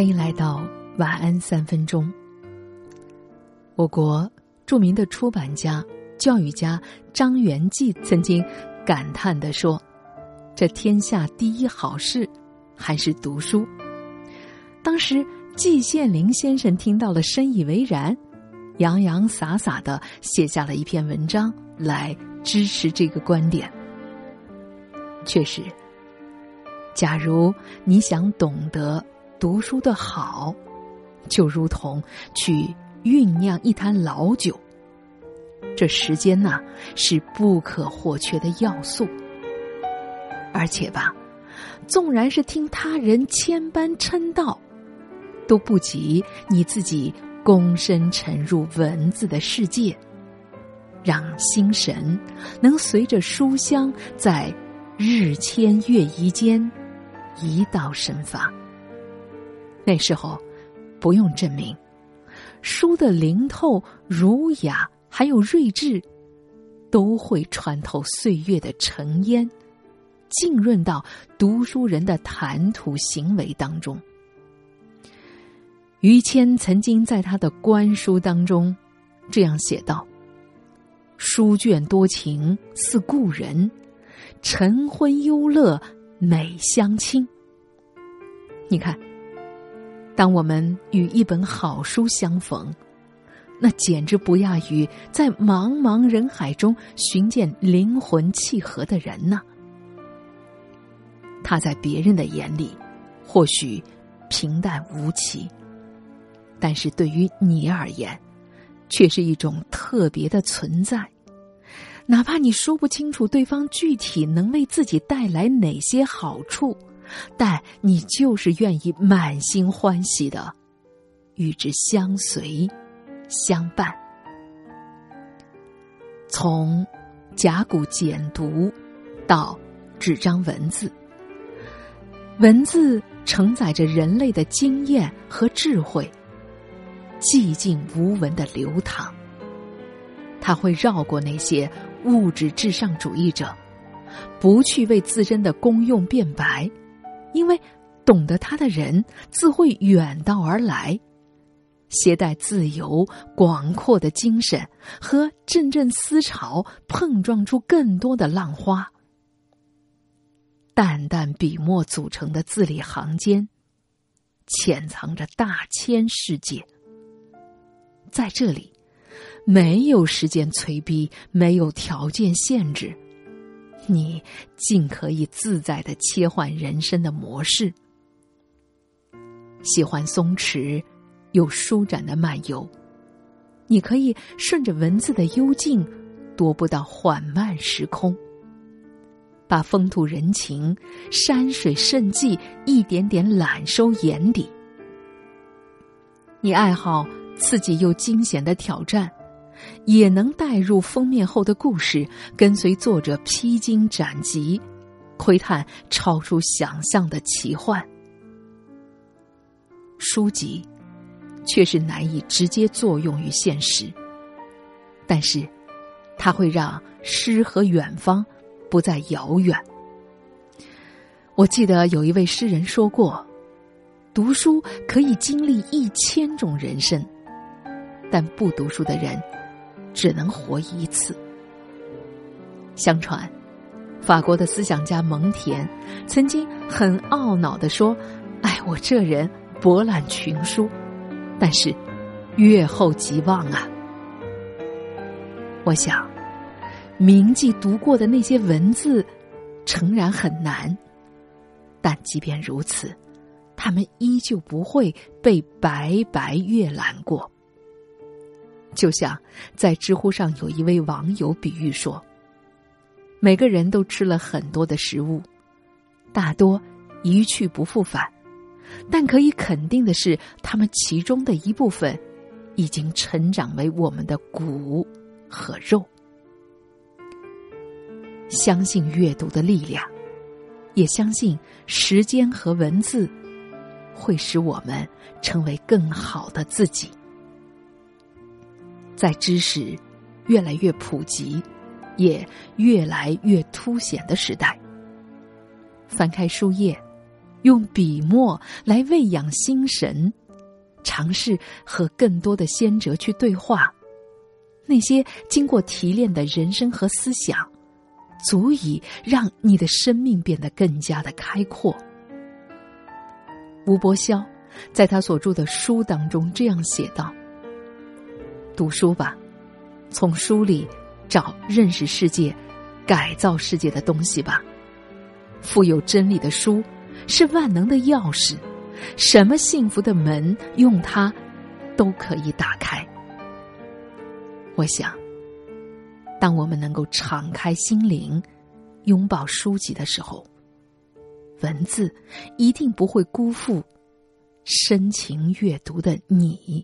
欢迎来到晚安三分钟。我国著名的出版家、教育家张元济曾经感叹的说：“这天下第一好事还是读书。”当时季羡林先生听到了，深以为然，洋洋洒洒的写下了一篇文章来支持这个观点。确实，假如你想懂得。读书的好，就如同去酝酿一坛老酒。这时间呢，是不可或缺的要素。而且吧，纵然是听他人千般称道，都不及你自己躬身沉入文字的世界，让心神能随着书香在日千月移间一道生发。那时候，不用证明，书的灵透、儒雅，还有睿智，都会穿透岁月的尘烟，浸润到读书人的谈吐行为当中。于谦曾经在他的官书当中这样写道：“书卷多情似故人，晨昏忧乐美相亲。”你看。当我们与一本好书相逢，那简直不亚于在茫茫人海中寻见灵魂契合的人呢。他在别人的眼里或许平淡无奇，但是对于你而言，却是一种特别的存在。哪怕你说不清楚对方具体能为自己带来哪些好处。但你就是愿意满心欢喜的与之相随相伴。从甲骨简读到纸张文字，文字承载着人类的经验和智慧，寂静无闻的流淌。它会绕过那些物质至上主义者，不去为自身的功用辩白。因为懂得他的人自会远道而来，携带自由广阔的精神和阵阵思潮，碰撞出更多的浪花。淡淡笔墨组成的字里行间，潜藏着大千世界。在这里，没有时间催逼，没有条件限制。你尽可以自在的切换人生的模式，喜欢松弛又舒展的漫游，你可以顺着文字的幽静，踱步到缓慢时空，把风土人情、山水胜迹一点点揽收眼底。你爱好刺激又惊险的挑战。也能带入封面后的故事，跟随作者披荆斩棘，窥探超出想象的奇幻。书籍，却是难以直接作用于现实，但是，它会让诗和远方不再遥远。我记得有一位诗人说过：“读书可以经历一千种人生，但不读书的人。”只能活一次。相传，法国的思想家蒙恬曾经很懊恼的说：“哎，我这人博览群书，但是阅后即忘啊。”我想，铭记读过的那些文字，诚然很难，但即便如此，他们依旧不会被白白阅览过。就像在知乎上有一位网友比喻说：“每个人都吃了很多的食物，大多一去不复返，但可以肯定的是，他们其中的一部分已经成长为我们的骨和肉。相信阅读的力量，也相信时间和文字会使我们成为更好的自己。”在知识越来越普及，也越来越凸显的时代，翻开书页，用笔墨来喂养心神，尝试和更多的先哲去对话。那些经过提炼的人生和思想，足以让你的生命变得更加的开阔。吴伯箫在他所著的书当中这样写道：“读书吧，从书里找认识世界、改造世界的东西吧。富有真理的书是万能的钥匙，什么幸福的门用它都可以打开。”我想，当我们能够敞开心灵，拥抱书籍的时候，文字一定不会辜负深情阅读的你。